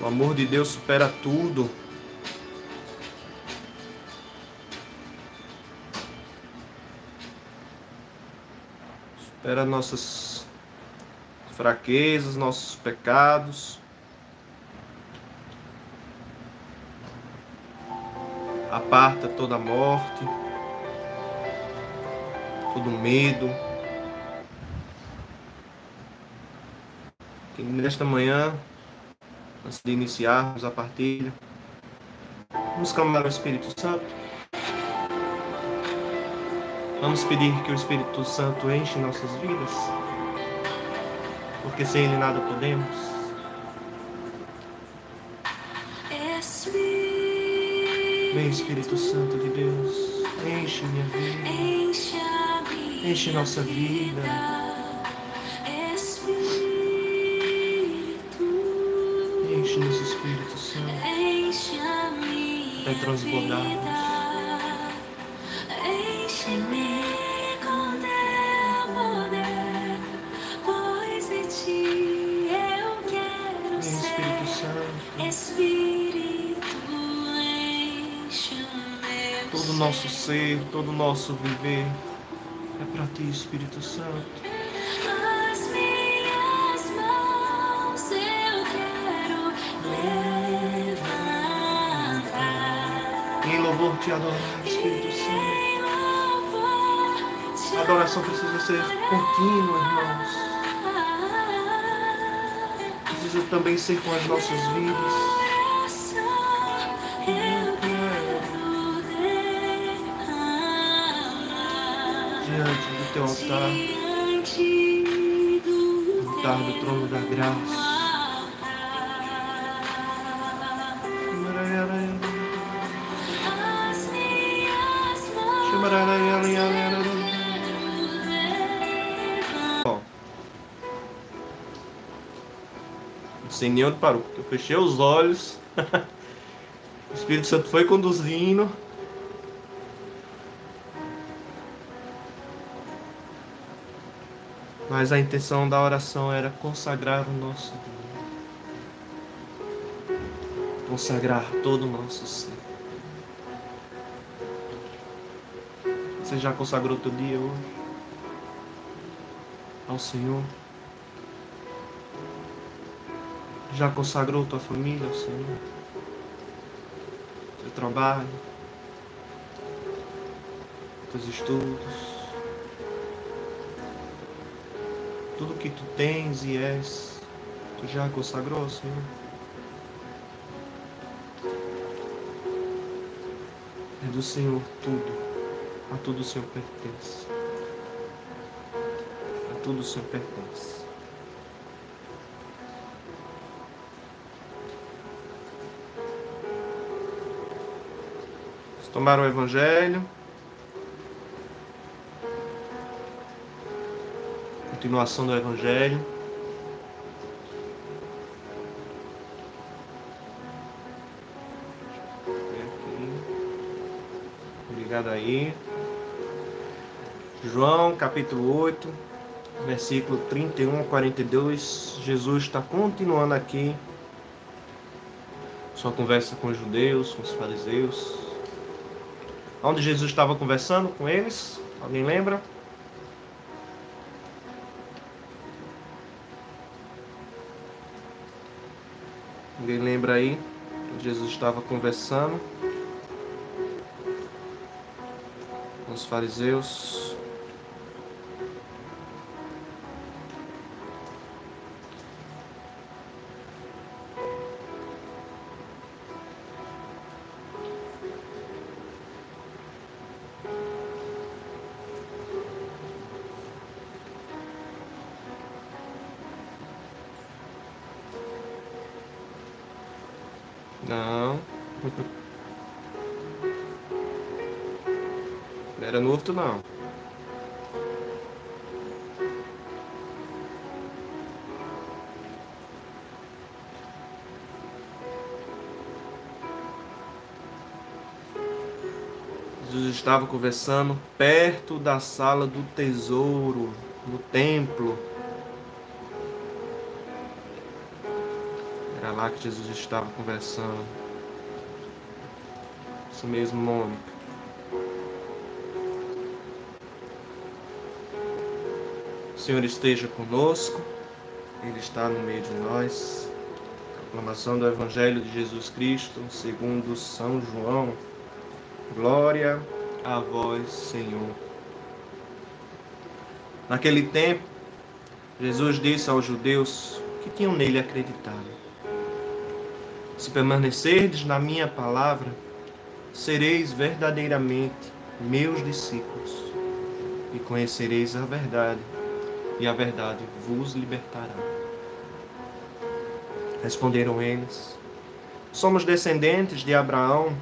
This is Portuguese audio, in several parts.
O amor de Deus supera tudo. Supera nossas fraquezas, nossos pecados. Aparta toda morte, todo medo. Que nesta manhã, antes de iniciarmos a partilha, vamos clamar ao Espírito Santo. Vamos pedir que o Espírito Santo enche nossas vidas, porque sem Ele nada podemos. Vem Espírito Santo de Deus, enche minha vida, enche nossa vida. Vai transbordarmos. Vem Espírito Santo, todo o nosso ser, todo nosso viver é para Ti, Espírito Santo. Te adorar, Espírito Santo. A adoração precisa ser contínua, irmãos. Precisa também ser com as nossas vidas. Diante do teu altar, altar do trono da graça. Sei nem onde parou, porque eu fechei os olhos. O Espírito Santo foi conduzindo. Mas a intenção da oração era consagrar o nosso dia. Consagrar todo o nosso ser. Você já consagrou teu dia hoje? Ao Senhor? Já consagrou tua família ao Senhor? Teu trabalho? Teus estudos? Tudo que tu tens e és, tu já consagrou ao Senhor? É do Senhor tudo. A tudo o Senhor pertence. A tudo o Senhor pertence. Vamos tomar o Evangelho. Continuação do Evangelho. Obrigado aí. João capítulo 8, versículo 31 a 42. Jesus está continuando aqui sua conversa com os judeus, com os fariseus. Onde Jesus estava conversando com eles? Alguém lembra? Alguém lembra aí? Jesus estava conversando com os fariseus. Estava conversando perto da sala do tesouro, no templo. Era lá que Jesus estava conversando. Isso mesmo, Mônica. O Senhor esteja conosco, Ele está no meio de nós. Proclamação do Evangelho de Jesus Cristo, segundo São João. Glória a vós, Senhor. Naquele tempo, Jesus disse aos judeus que tinham nele acreditado: Se permanecerdes na minha palavra, sereis verdadeiramente meus discípulos e conhecereis a verdade, e a verdade vos libertará. Responderam eles: Somos descendentes de Abraão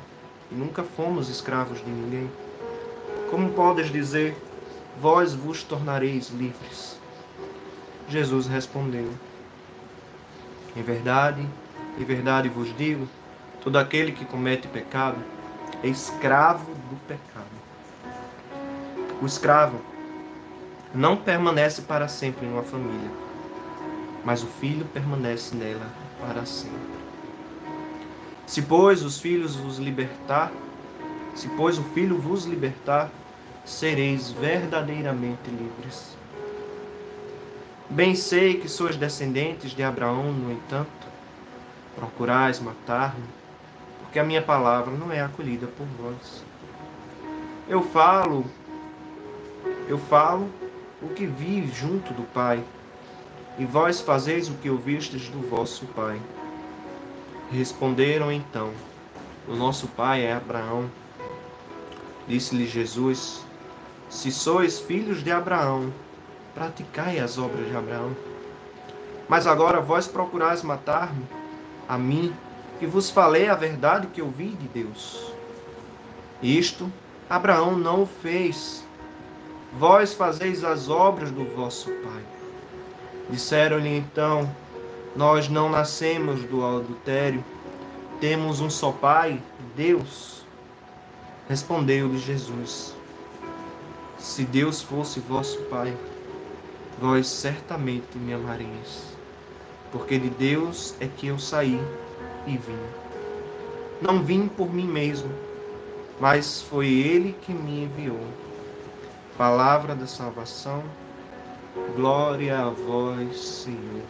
e nunca fomos escravos de ninguém. Como podes dizer, vós vos tornareis livres? Jesus respondeu: Em verdade, em verdade vos digo, todo aquele que comete pecado é escravo do pecado. O escravo não permanece para sempre em uma família, mas o filho permanece nela para sempre. Se, pois, os filhos vos libertar, se, pois, o filho vos libertar, sereis verdadeiramente livres. Bem sei que sois descendentes de Abraão, no entanto, procurais matar-me, porque a minha palavra não é acolhida por vós. Eu falo, eu falo o que vi junto do Pai, e vós fazeis o que ouvistes do vosso Pai. Responderam então: O nosso pai é Abraão. Disse-lhe Jesus: Se sois filhos de Abraão, praticai as obras de Abraão. Mas agora vós procurais matar-me, a mim, que vos falei a verdade que ouvi de Deus. Isto Abraão não o fez. Vós fazeis as obras do vosso pai. Disseram-lhe então: Nós não nascemos do adultério, temos um só pai, Deus. Respondeu-lhe Jesus: Se Deus fosse vosso pai, vós certamente me amareis, porque de Deus é que eu saí e vim. Não vim por mim mesmo, mas foi Ele que me enviou. Palavra da salvação, glória a vós, Senhor.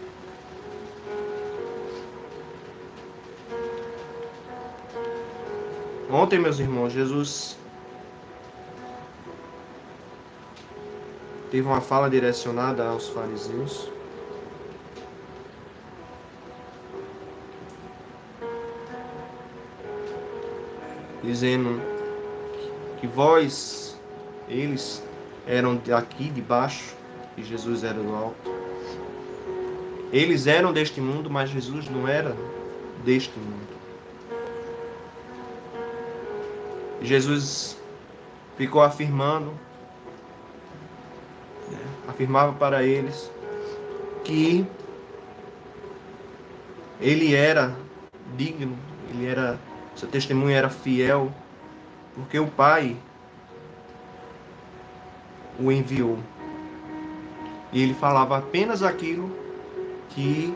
Ontem, meus irmãos, Jesus teve uma fala direcionada aos fariseus. dizendo que vós, eles, eram daqui de baixo e Jesus era do alto. Eles eram deste mundo, mas Jesus não era deste mundo. Jesus ficou afirmando, afirmava para eles que ele era digno, ele era seu testemunho era fiel, porque o Pai o enviou. E ele falava apenas aquilo que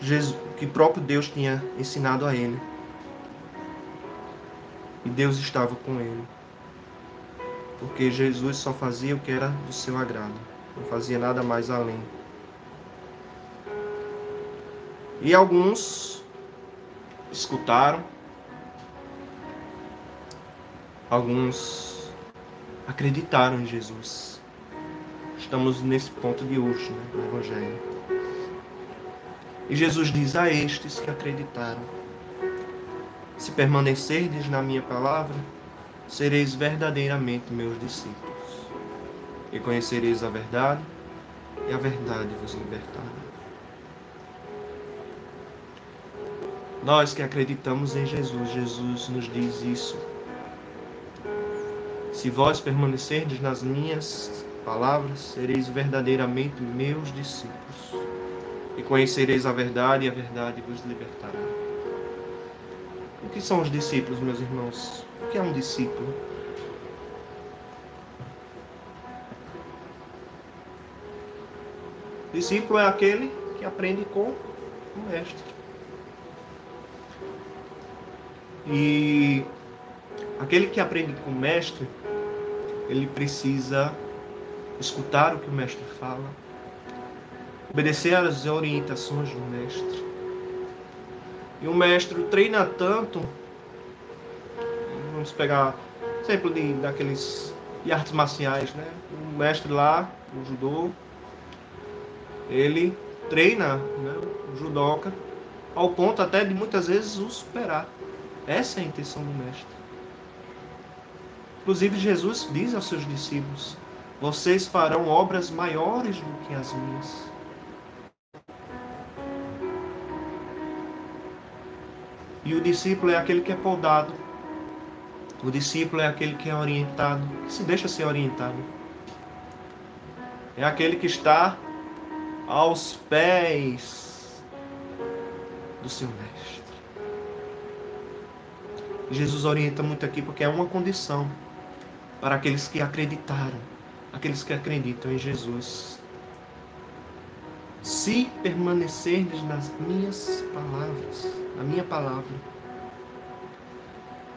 Jesus, que próprio Deus tinha ensinado a ele. E Deus estava com ele. Porque Jesus só fazia o que era do seu agrado. Não fazia nada mais além. E alguns escutaram. Alguns acreditaram em Jesus. Estamos nesse ponto de hoje, né, no Evangelho. E Jesus diz a estes que acreditaram: Se permanecerdes na minha palavra, sereis verdadeiramente meus discípulos. E conhecereis a verdade, e a verdade vos libertará. Nós que acreditamos em Jesus, Jesus nos diz isso. Se vós permanecerdes nas minhas palavras, sereis verdadeiramente meus discípulos. E conhecereis a verdade, e a verdade vos libertará. O que são os discípulos, meus irmãos? O que é um discípulo? Discípulo é aquele que aprende com o mestre. E aquele que aprende com o mestre, ele precisa escutar o que o mestre fala, obedecer às orientações do mestre. E o mestre treina tanto, vamos pegar exemplo de, daqueles de artes marciais, né? O mestre lá, o judô, ele treina né, o judoca ao ponto até de muitas vezes o superar. Essa é a intenção do mestre. Inclusive Jesus diz aos seus discípulos: Vocês farão obras maiores do que as minhas. E o discípulo é aquele que é podado. O discípulo é aquele que é orientado, que se deixa ser orientado. É aquele que está aos pés do seu mestre. Jesus orienta muito aqui porque é uma condição para aqueles que acreditaram, aqueles que acreditam em Jesus. Se permanecerdes nas minhas palavras, na minha palavra.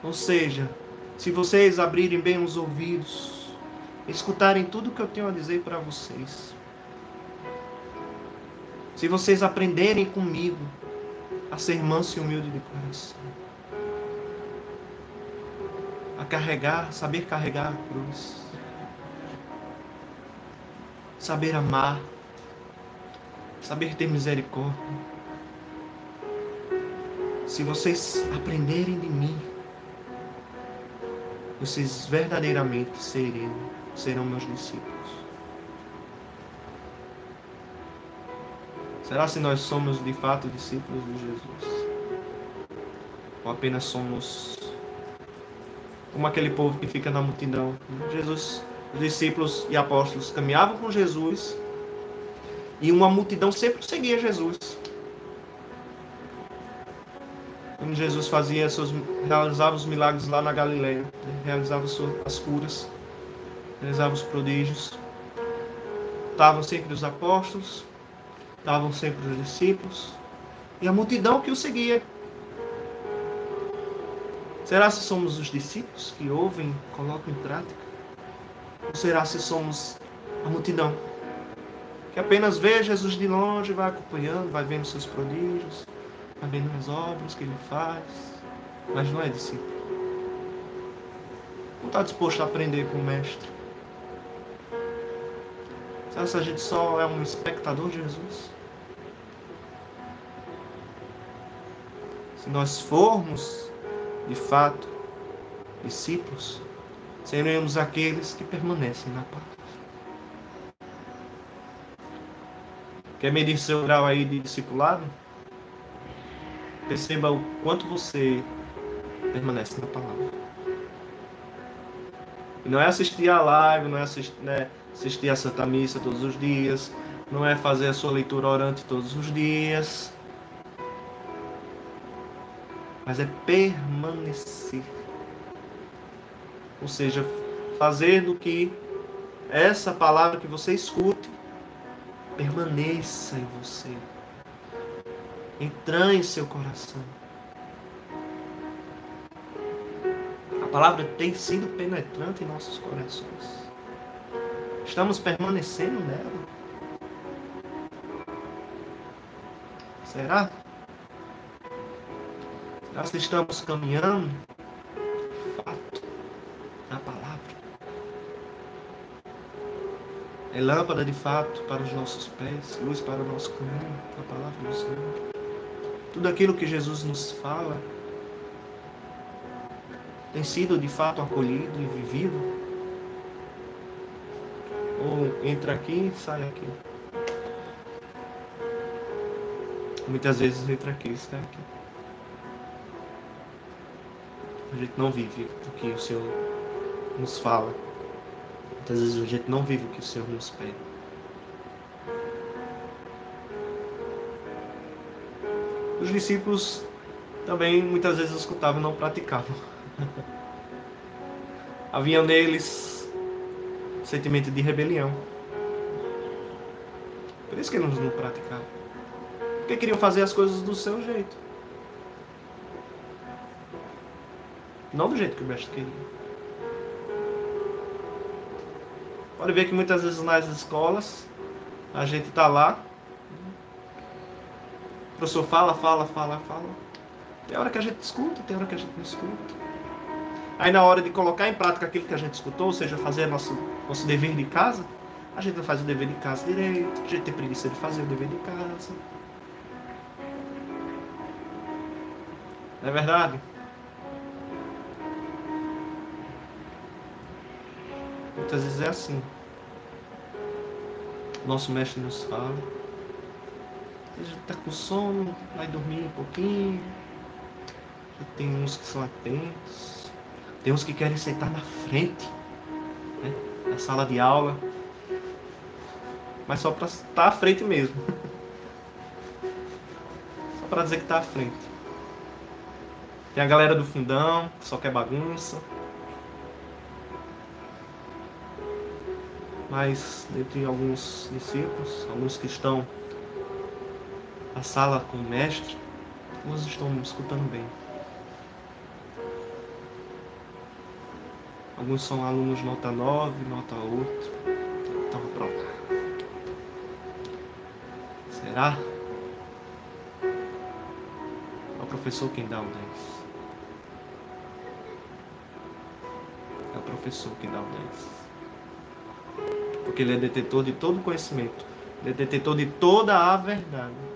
Ou seja, se vocês abrirem bem os ouvidos, escutarem tudo que eu tenho a dizer para vocês, se vocês aprenderem comigo a ser manso e humilde de coração, a carregar, saber carregar a cruz, saber amar, saber ter misericórdia. Se vocês aprenderem de mim, vocês verdadeiramente serão, serão meus discípulos. Será se nós somos de fato discípulos de Jesus? Ou apenas somos como aquele povo que fica na multidão? Jesus, os discípulos e apóstolos caminhavam com Jesus e uma multidão sempre seguia Jesus. Quando Jesus fazia seus, realizava os milagres lá na Galileia, né? realizava as curas, realizava os prodígios, estavam sempre os apóstolos, estavam sempre os discípulos e a multidão que o seguia. Será se somos os discípulos que ouvem, colocam em prática? Ou será se somos a multidão que apenas vê Jesus de longe, vai acompanhando, vai vendo seus prodígios, vai vendo as obras que ele faz, mas não é discípulo? Não está disposto a aprender com o mestre? Será que a gente só é um espectador de Jesus? Se nós formos, de fato, discípulos, seremos aqueles que permanecem na paz. Quer medir seu grau aí de discipulado? Perceba o quanto você permanece na palavra. Não é assistir a live, não é assistir, né, assistir a Santa Missa todos os dias, não é fazer a sua leitura orante todos os dias, mas é permanecer. Ou seja, fazer do que essa palavra que você escute permaneça em você, entrar em seu coração. A palavra tem sido penetrante em nossos corações. Estamos permanecendo nela. Será? Nós estamos caminhando, fato, na palavra. É lâmpada de fato para os nossos pés, luz para o nosso caminho, a palavra do Senhor. Tudo aquilo que Jesus nos fala tem sido de fato acolhido e vivido? Ou entra aqui e sai aqui? Muitas vezes entra aqui e sai aqui. A gente não vive o que o Senhor nos fala. Muitas vezes a gente não vive o que o Senhor nos pede. Os discípulos também muitas vezes escutavam e não praticavam. Havia neles sentimento de rebelião. Por isso que eles não praticavam. Porque queriam fazer as coisas do seu jeito. Não do jeito que o mestre queria. Pode ver que muitas vezes nas escolas a gente está lá, professor fala, fala, fala, fala. Tem hora que a gente escuta, tem hora que a gente não escuta. Aí na hora de colocar em prática aquilo que a gente escutou, ou seja, fazer nosso, nosso dever de casa, a gente não faz o dever de casa direito, a gente tem preguiça de fazer o dever de casa. Não é verdade? Muitas vezes é assim. Nosso mestre nos fala. Está com sono, vai dormir um pouquinho. Tem uns que são atentos. Tem uns que querem sentar na frente, né, na sala de aula. Mas só para estar à frente mesmo. Só para dizer que está à frente. Tem a galera do fundão, que só quer bagunça. Mas, dentre alguns discípulos, alguns que estão na sala com o mestre, alguns estão escutando bem. Alguns são alunos nota 9, nota 8. Então, pronto. Será? É o professor quem dá o 10. É o professor quem dá o 10. Porque ele é detetor de todo conhecimento. Ele é detetor de toda a verdade.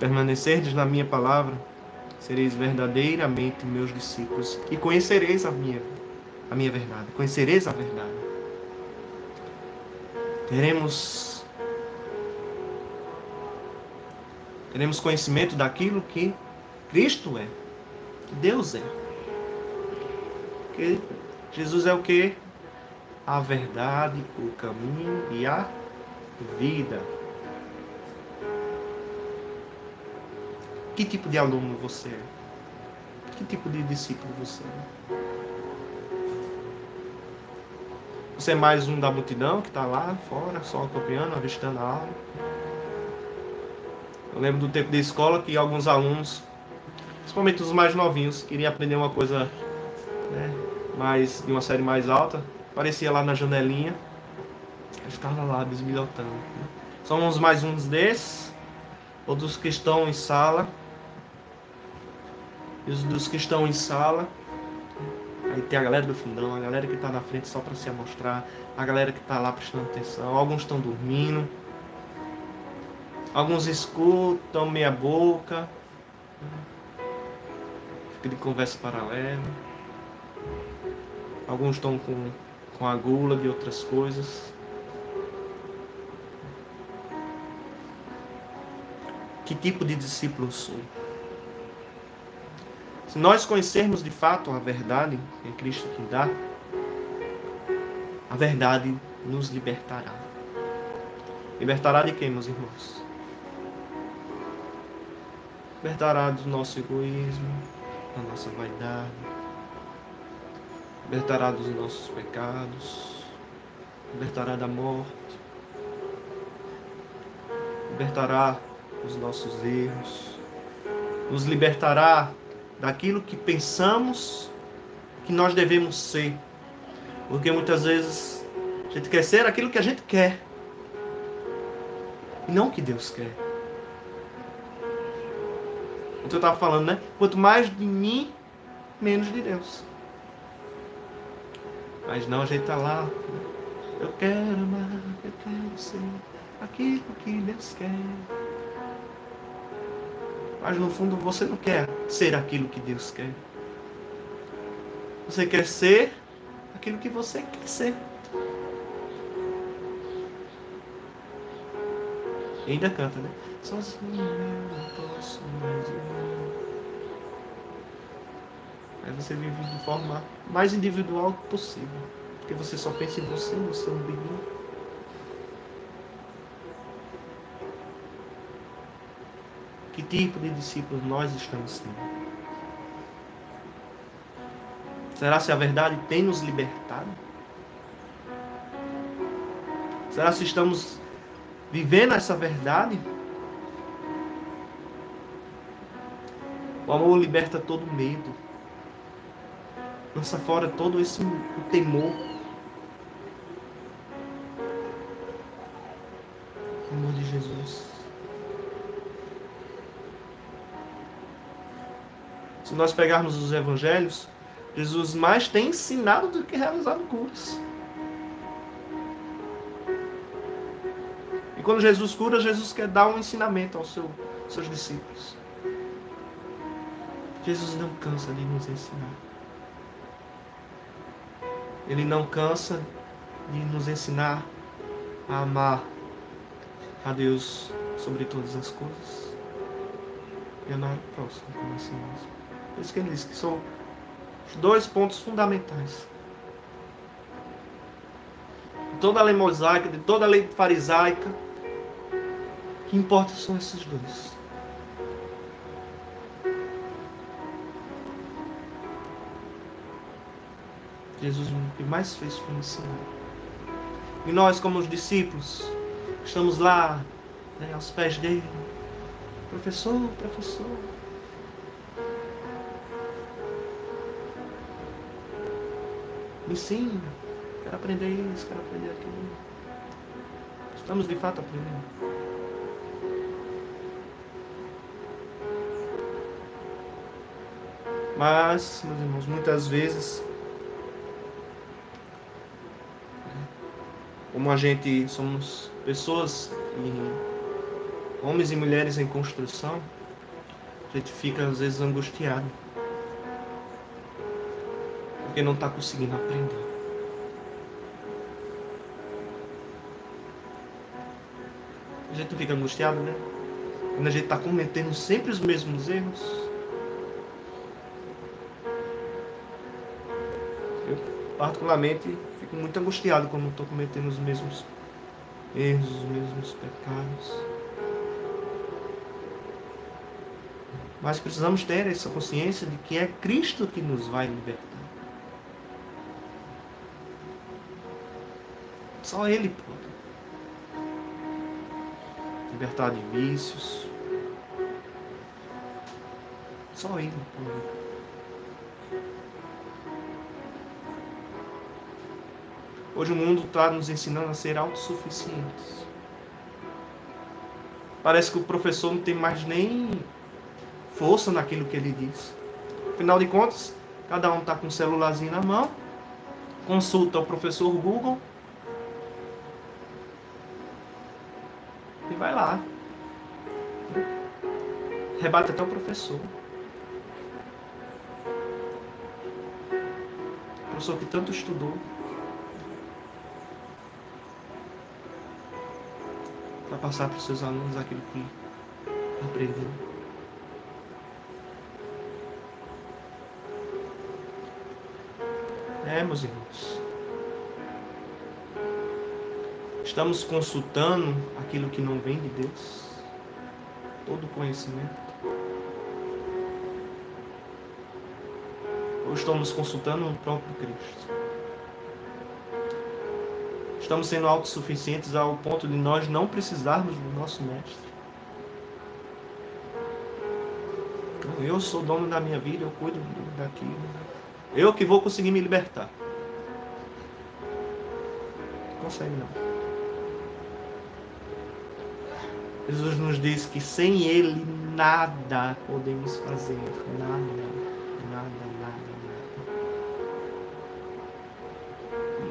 Permanecerdes na minha palavra, sereis verdadeiramente meus discípulos e conhecereis a minha, a minha verdade. Conhecereis a verdade. Teremos teremos conhecimento daquilo que Cristo é, que Deus é. Porque Jesus é o que? A verdade, o caminho e a vida. Que tipo de aluno você é? Que tipo de discípulo você é? Você é mais um da multidão que está lá fora, só acompanhando, avistando a aula? Eu lembro do tempo de escola que alguns alunos, principalmente os mais novinhos, queriam aprender uma coisa né, mais, de uma série mais alta, aparecia lá na janelinha, e ficava lá bisbilhotando. Né? Somos mais uns desses, outros que estão em sala, os dos que estão em sala. Aí tem a galera do fundão, a galera que está na frente só para se amostrar, a galera que está lá prestando atenção, alguns estão dormindo, alguns escutam meia boca, fica de conversa paralela, alguns estão com, com a gula de outras coisas. Que tipo de discípulo sou? Se nós conhecermos de fato a verdade, que é Cristo que dá, a verdade nos libertará. Libertará de quem, meus irmãos? Libertará do nosso egoísmo, da nossa vaidade, libertará dos nossos pecados, libertará da morte, libertará dos nossos erros, nos libertará daquilo que pensamos que nós devemos ser. Porque muitas vezes a gente quer ser aquilo que a gente quer. E não o que Deus quer. Então eu estava falando, né? Quanto mais de mim, menos de Deus. Mas não, a gente está lá. Né? Eu quero amar, eu quero ser aquilo que Deus quer. Mas no fundo você não quer ser aquilo que Deus quer. Você quer ser aquilo que você quer ser. E ainda canta, né? Sozinho eu não posso mais viver. Aí você vive de forma mais individual possível. Porque você só pensa em você, no seu umbigo. Que tipo de discípulos nós estamos sendo? Será se a verdade tem nos libertado? Será se estamos vivendo essa verdade? O amor liberta todo medo. Lança fora todo esse temor. Se nós pegarmos os evangelhos, Jesus mais tem ensinado do que realizado curas. E quando Jesus cura, Jesus quer dar um ensinamento aos seu, seus discípulos. Jesus não cansa de nos ensinar. Ele não cansa de nos ensinar a amar a Deus sobre todas as coisas e amar o próximo como a mesmo. Por isso que ele diz que são os dois pontos fundamentais. De toda a lei mosaica, de toda a lei farisaica, que importa são esses dois. Jesus o que mais fez foi ensinar. E nós, como os discípulos, estamos lá, né, aos pés dele. Professor, professor. Ensina. Quero aprender isso, quero aprender aquilo. Estamos de fato aprendendo. Mas, meus irmãos, muitas vezes como a gente somos pessoas homens e mulheres em construção, a gente fica às vezes angustiado. Porque não está conseguindo aprender. A gente fica angustiado, né? Quando a gente está cometendo sempre os mesmos erros. Eu, particularmente, fico muito angustiado quando estou cometendo os mesmos erros, os mesmos pecados. Mas precisamos ter essa consciência de que é Cristo que nos vai libertar. Só Ele pode. Libertar de vícios. Só Ele pode. Hoje o mundo está nos ensinando a ser autossuficientes. Parece que o professor não tem mais nem força naquilo que ele diz. Afinal de contas, cada um está com um celularzinho na mão, consulta o professor Google vai lá. Rebate até o professor. O professor que tanto estudou. para passar para os seus alunos aquilo que aprendeu. É, meus irmãos. Estamos consultando aquilo que não vem de Deus. Todo conhecimento. Ou estamos consultando o próprio Cristo. Estamos sendo autossuficientes ao ponto de nós não precisarmos do nosso mestre. Eu sou dono da minha vida, eu cuido daquilo. Eu que vou conseguir me libertar. Consegue não. Jesus nos diz que sem Ele nada podemos fazer. Nada, nada, nada, nada.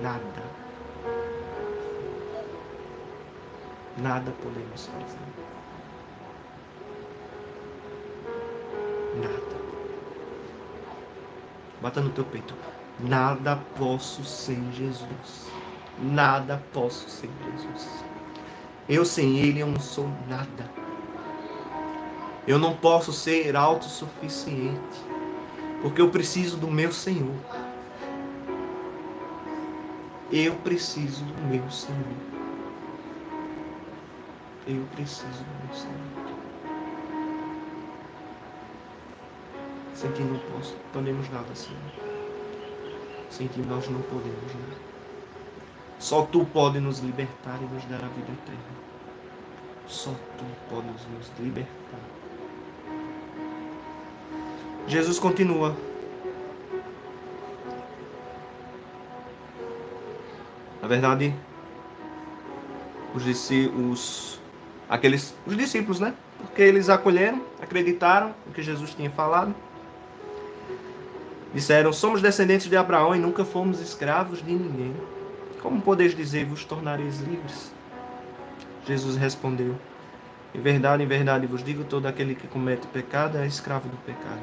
Nada. Nada podemos fazer. Nada. Bata no teu peito. Nada posso sem Jesus. Nada posso sem Jesus. Eu sem Ele eu não sou nada. Eu não posso ser autossuficiente. Porque eu preciso do meu Senhor. Eu preciso do meu Senhor. Eu preciso do meu Senhor. Sem ti não posso, podemos nada, Senhor. Sem ti nós não podemos nada. Só tu pode nos libertar e nos dar a vida eterna. Só tu podes nos libertar. Jesus continua. Na verdade, os, os, aqueles, os discípulos, né? Porque eles acolheram, acreditaram no que Jesus tinha falado. Disseram: Somos descendentes de Abraão e nunca fomos escravos de ninguém. Como podeis dizer, vos tornareis livres? Jesus respondeu: Em verdade, em verdade vos digo: todo aquele que comete pecado é escravo do pecado.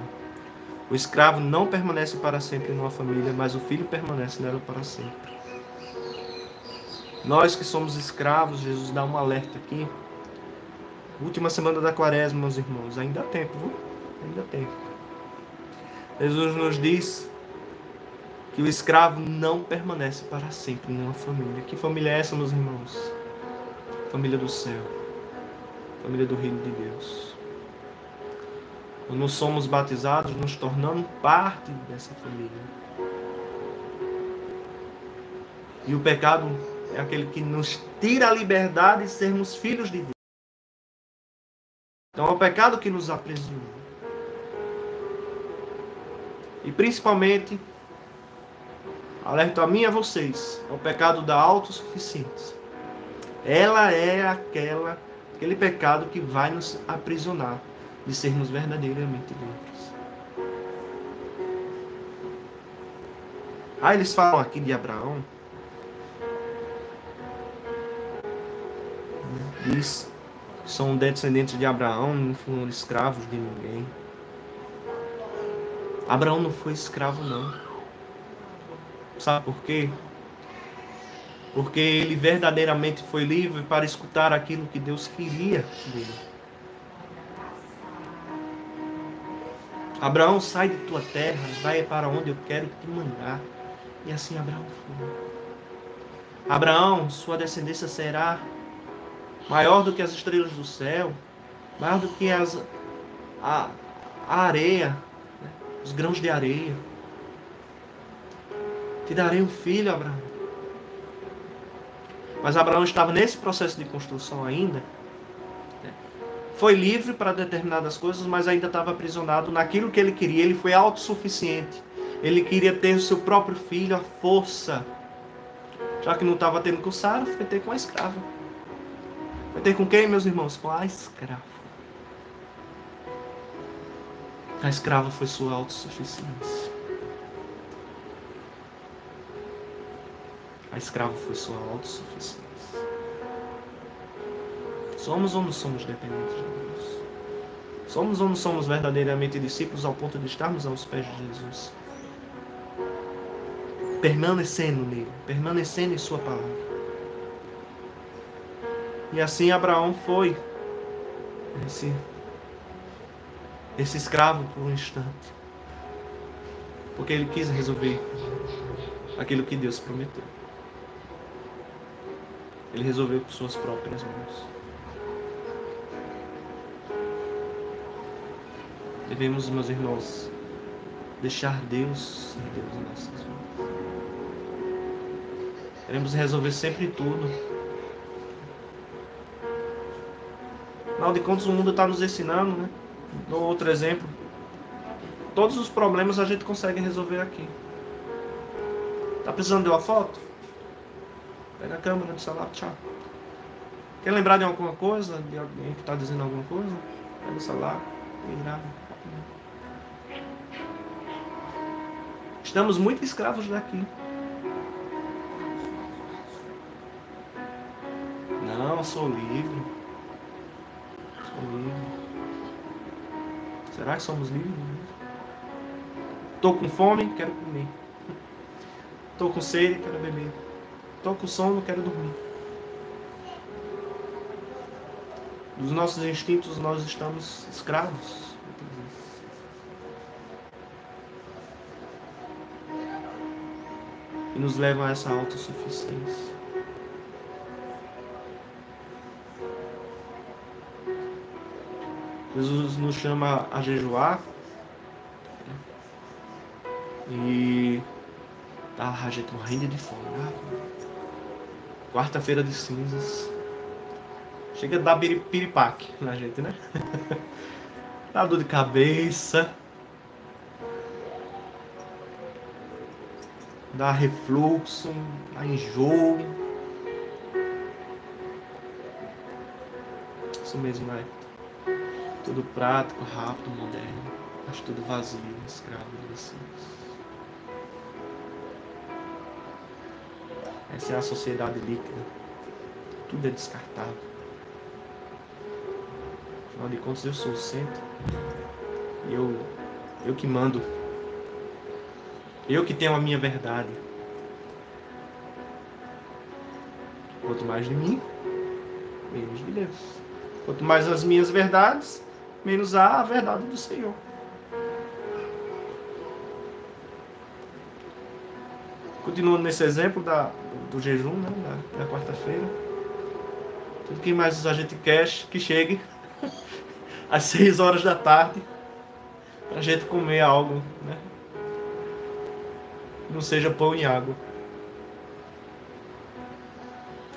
O escravo não permanece para sempre numa família, mas o filho permanece nela para sempre. Nós que somos escravos, Jesus dá um alerta aqui. Última semana da quaresma, meus irmãos. Ainda há tempo, viu? Ainda há tempo. Jesus nos diz que o escravo não permanece para sempre em uma família. Que família é essa, meus irmãos? Família do céu. Família do reino de Deus. Quando somos batizados, nos tornamos parte dessa família. E o pecado é aquele que nos tira a liberdade de sermos filhos de Deus. Então é o pecado que nos aprisiona. E principalmente, alerto a mim e a vocês, é o pecado da autossuficiência. Ela é aquela, aquele pecado que vai nos aprisionar de sermos verdadeiramente livres. Ah, eles falam aqui de Abraão. Diz que são descendentes de Abraão, não foram escravos de ninguém. Abraão não foi escravo, não. Sabe por quê? Porque ele verdadeiramente foi livre para escutar aquilo que Deus queria dele. Abraão, sai de tua terra, vai para onde eu quero te mandar. E assim Abraão foi. Abraão, sua descendência será maior do que as estrelas do céu, maior do que as, a, a areia, né? os grãos de areia. Te darei um filho, Abraão. Mas Abraão estava nesse processo de construção ainda. Foi livre para determinadas coisas, mas ainda estava aprisionado naquilo que ele queria. Ele foi autossuficiente. Ele queria ter o seu próprio filho, a força. Já que não estava tendo com Sara, foi ter com a escrava. Vai ter com quem, meus irmãos? Com a escrava. A escrava foi sua autossuficiência. A escrava foi sua autossuficiência. Somos ou não somos dependentes de Deus? Somos ou não somos verdadeiramente discípulos ao ponto de estarmos aos pés de Jesus? Permanecendo nele, permanecendo em Sua palavra. E assim Abraão foi esse, esse escravo por um instante. Porque ele quis resolver aquilo que Deus prometeu. Ele resolveu por suas próprias mãos. Devemos, meus irmãos, deixar Deus ser Deus em nossas vidas. Queremos resolver sempre tudo Afinal de contas, o mundo está nos ensinando, né? Dou outro exemplo. Todos os problemas a gente consegue resolver aqui. Tá precisando de uma foto? Pega a câmera do celular, tchau. Quer lembrar de alguma coisa? De alguém que está dizendo alguma coisa? Pega o celular e grava. Estamos muito escravos daqui. Não, sou livre livre. Será que somos livres? Estou com fome, quero comer. Estou com sede, quero beber. Estou com sono, quero dormir. Dos nossos instintos nós estamos escravos. E nos levam a essa autossuficiência. Jesus nos chama a jejuar. E tá a gente morrendo de fome. Né? Quarta-feira de cinzas. Chega a dar piripaque na gente, né? Dá dor de cabeça. Dá refluxo, dá enjoo. Isso mesmo, né? Tudo prático, rápido, moderno, mas tudo vazio, escravo de Essa é a sociedade líquida. Tudo é descartável. Afinal de contas, eu sou o centro. Eu, eu que mando. Eu que tenho a minha verdade. Quanto mais de mim, menos de Deus. Quanto mais as minhas verdades, menos a verdade do Senhor. Continuando nesse exemplo da, do, jejum, né, da, da quarta-feira. Tudo que mais a gente quer que chegue às seis horas da tarde para a gente comer algo, né? Não seja pão e água.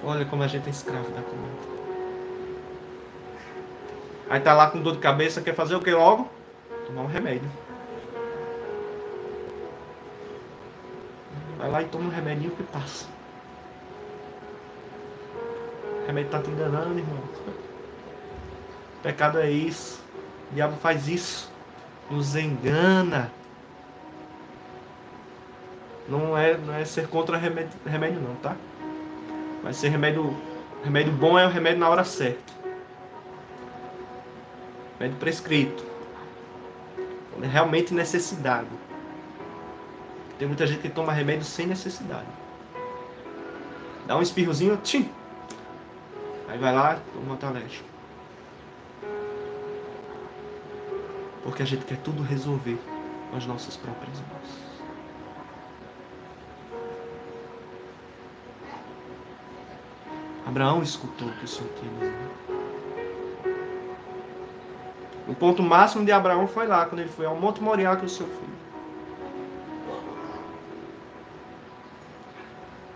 Olha como a gente é escravo da comida. Aí tá lá com dor de cabeça, quer fazer o que logo? Tomar um remédio. Vai lá e toma um remedinho que passa. Remédio tá te enganando, irmão. Pecado é isso. O diabo faz isso. Nos engana. Não é, não é ser contra remédio, remédio não, tá? Mas ser remédio. Remédio bom é o remédio na hora certa. Remédio prescrito. Quando é realmente necessidade. Tem muita gente que toma remédio sem necessidade. Dá um espirrozinho, tchim. Aí vai lá, um antialérgico. Porque a gente quer tudo resolver com as nossas próprias mãos. Abraão escutou o que o Senhor tinha. O ponto máximo de Abraão foi lá, quando ele foi ao Monte Moriá com o seu filho.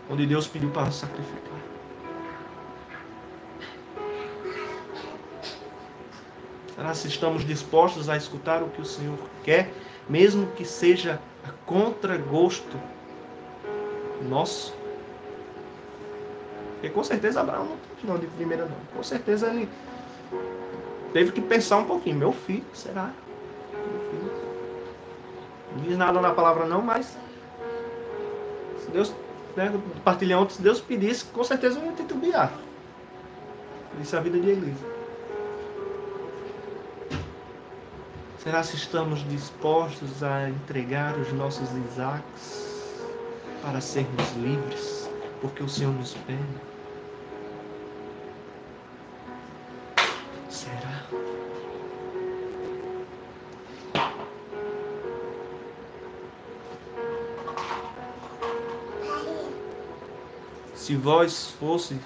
Onde Deus pediu para sacrificar. Será se estamos dispostos a escutar o que o Senhor quer, mesmo que seja a contragosto nosso? Porque com certeza Abraão não não de primeira não. Com certeza ele teve que pensar um pouquinho. Meu filho, será? Meu filho. Não diz nada na palavra não, mas se Deus, né, partilhar se Deus pedisse, com certeza eu ia titubear. Isso é a vida de Elisa. Será se estamos dispostos a entregar os nossos Isaques para sermos livres? Porque o Senhor nos pede. Será? Se vós fosse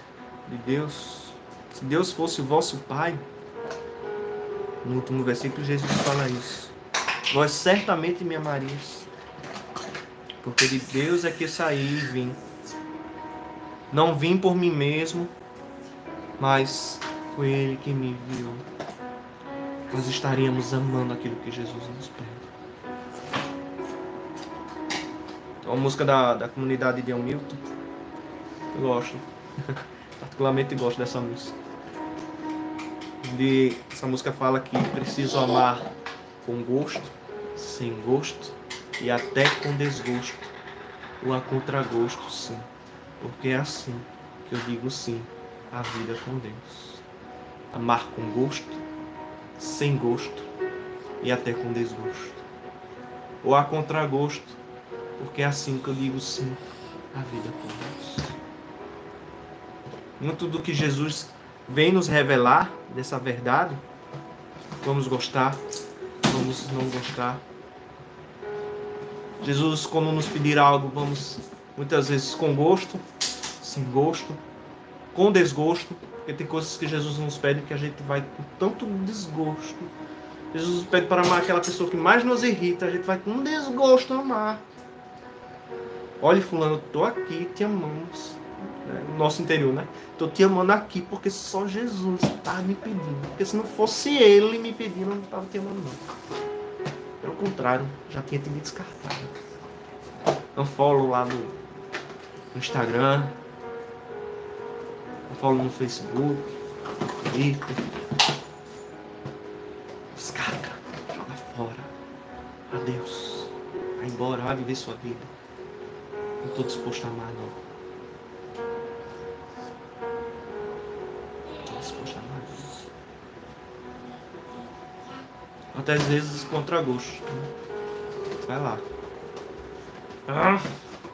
de Deus, se Deus fosse o vosso Pai, no último versículo Jesus fala isso. Vós certamente me amarias, porque de Deus é que saí e vim. Não vim por mim mesmo, mas foi Ele que me enviou. Nós estaríamos amando aquilo que Jesus nos pede. É uma música da, da comunidade de Hamilton. Eu gosto. Particularmente gosto dessa música. Essa música fala que preciso amar com gosto, sem gosto e até com desgosto. Ou a contragosto, sim. Porque é assim que eu digo sim à vida com Deus. Amar com gosto, sem gosto e até com desgosto. Ou a contragosto, porque é assim que eu digo sim à vida com Deus. Muito do que Jesus vem nos revelar dessa verdade, vamos gostar, vamos não gostar. Jesus, quando nos pedir algo, vamos muitas vezes com gosto, sem gosto, com desgosto, porque tem coisas que Jesus nos pede que a gente vai com tanto desgosto. Jesus pede para amar aquela pessoa que mais nos irrita, a gente vai com desgosto amar. Olha, fulano, eu tô aqui te amando. No nosso interior, né? Tô te amando aqui porque só Jesus está me pedindo. Porque se não fosse Ele me pedindo, eu não estava te amando não. Pelo contrário, já tinha te descartado. Não follow lá no, no Instagram. Não follow no Facebook, no Twitter. Descarga, joga fora. Adeus. Vai embora, vai viver sua vida. Não estou disposto a amar, não. Às vezes contra gosto. né? Vai lá. Ah,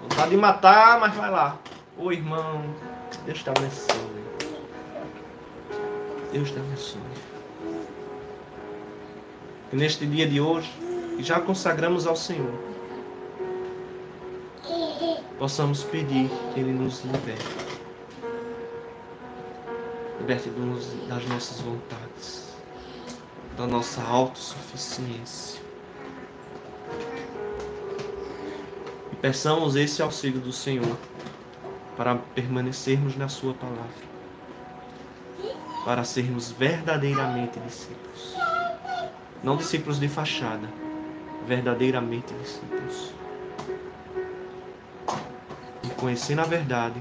vontade de matar, mas vai lá. Ô irmão, Deus te abençoe. Deus te abençoe. E neste dia de hoje, que já consagramos ao Senhor, possamos pedir que Ele nos liberte. Liberte-nos das nossas vontades, da nossa autossuficiência. E peçamos esse auxílio do Senhor para permanecermos na Sua palavra, para sermos verdadeiramente discípulos. Não discípulos de fachada, verdadeiramente discípulos. E conhecendo a verdade,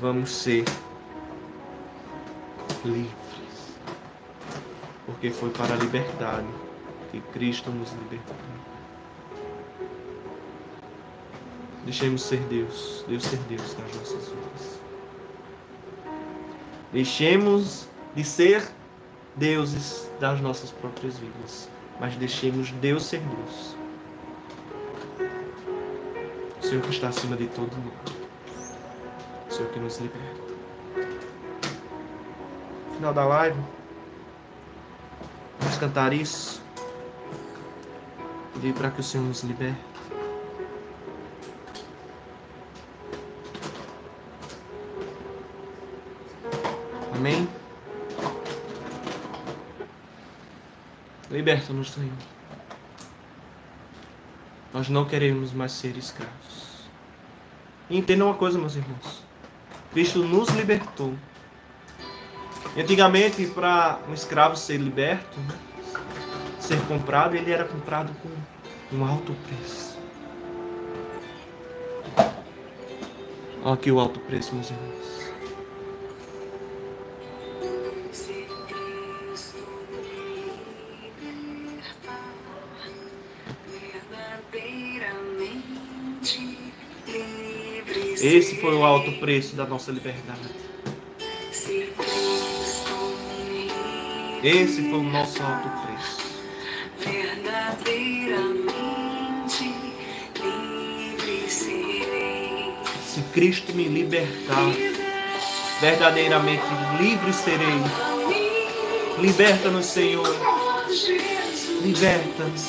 vamos ser livres. Porque foi para a liberdade que Cristo nos libertou. Deixemos ser Deus, Deus ser Deus nas nossas vidas. Deixemos de ser deuses das nossas próprias vidas, mas deixemos Deus ser Deus. O Senhor que está acima de todo mundo. O Senhor que nos liberta. Final da live. Cantar isso. Pedir para que o Senhor nos liberte. Amém? Liberta-nos, Senhor. Nós não queremos mais ser escravos. E entendam uma coisa, meus irmãos. Cristo nos libertou. Antigamente, para um escravo ser liberto, né, ser comprado, ele era comprado com um alto preço. Olha aqui o alto preço, meus irmãos. Esse foi o alto preço da nossa liberdade. Esse foi o nosso alto preço. verdadeiramente livre serei. Se Cristo me libertar, verdadeiramente livre serei. Liberta-nos, Senhor. Liberta-nos.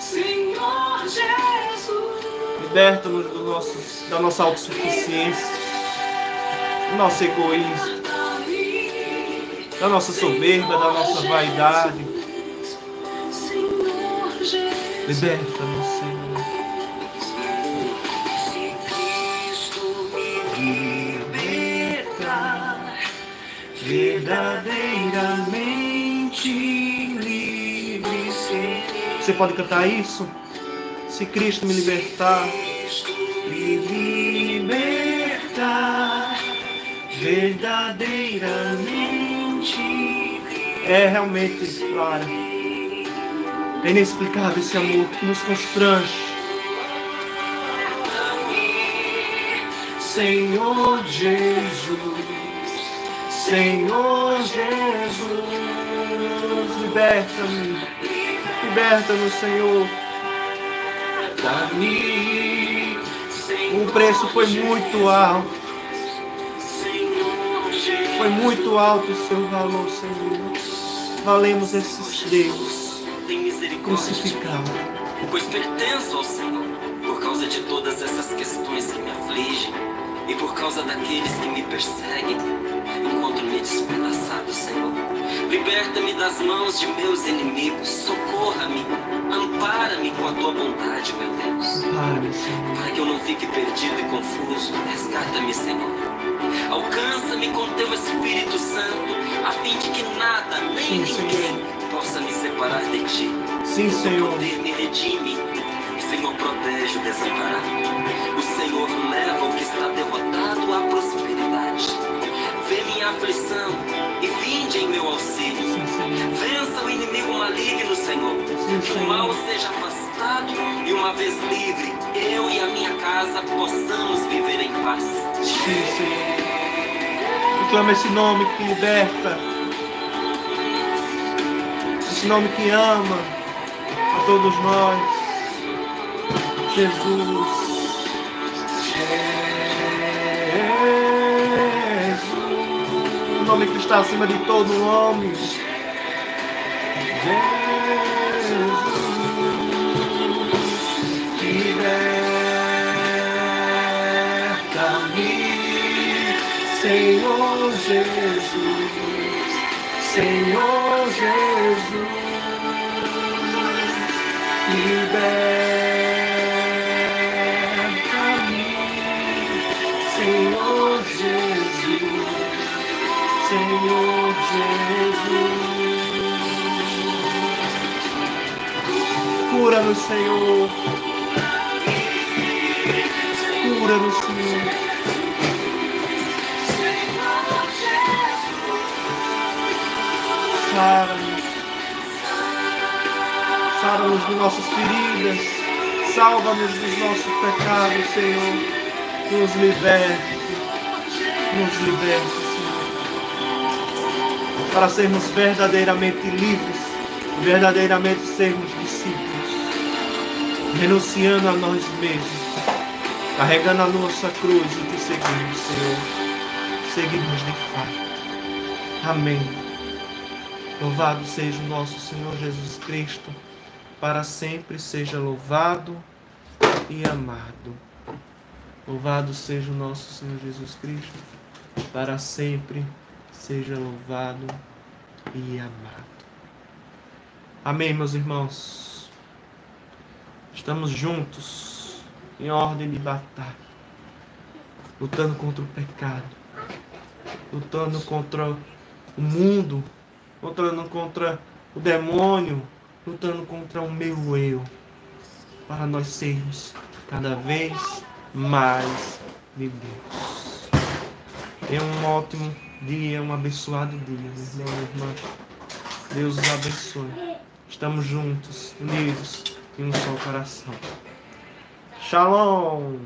Senhor Jesus, Liberta-nos da nossa autossuficiência, do nosso egoísmo, da nossa soberba, da nossa vaidade. Senhor Jesus. Liberta-nos, Senhor. Se Cristo me libertar, verdadeiramente livre serei. Você pode cantar isso? Se Cristo me libertar, Cristo me libertar, verdadeiramente é realmente, Clara, é inexplicável esse amor que nos constrange. Senhor Jesus, Senhor Jesus, Liberta-me, liberta-nos, Senhor. O preço foi muito alto, foi muito alto o seu valor, Senhor. Valemos esses Deus crucificado. pois pertenço ao Senhor. Por causa de todas essas questões que me afligem e por causa daqueles que me perseguem, encontro-me despedaçado, Senhor. Liberta-me das mãos de meus inimigos, socorra-me. Ampara-me com a tua bondade, meu Deus. Para que eu não fique perdido e confuso, resgata-me, Senhor. Alcança-me com teu Espírito Santo, a fim de que nada, nem Sim, ninguém possa me separar de ti. Sim, O teu Senhor. poder me redime. O Senhor protege o desamparado. O Senhor leva o que está derrotado à prosperidade. Vê minha aflição e vinde em meu auxílio. Sim, Senhor. Vença o inimigo maligno, Senhor. Sim, Que o mal Senhor. seja afastado e uma vez livre, eu e a minha casa possamos viver em paz. Sim, Senhor. Proclama esse nome que liberta. Esse nome que ama a todos nós. Jesus. Jesus. O nome que está acima de todo nome. Jesus. Jesus. Senhor Jesus. Liberta-me, Senhor Jesus. Senhor Jesus. Cura-nos, Senhor. Cura-nos, Sara-nos. Sara-nos de nossas feridas. Salva-nos dos nossos pecados, Senhor. Nos liberte. Nos liberte, Senhor. Para sermos verdadeiramente livres. Verdadeiramente sermos discípulos. Renunciando a nós mesmos. Carregando a nossa cruz e te seguimos, Senhor. Seguimos de fato. Amém. Louvado seja o nosso Senhor Jesus Cristo, para sempre seja louvado e amado. Louvado seja o nosso Senhor Jesus Cristo, para sempre seja louvado e amado. Amém, meus irmãos. Estamos juntos em ordem de batalha, lutando contra o pecado, lutando contra o mundo, lutando contra o demônio, lutando contra o meu eu, para nós sermos cada vez mais de Deus. Tenha um ótimo dia, um abençoado dia, meu irmão, irmã. Deus os abençoe. Estamos juntos, unidos em um só coração. Shalom!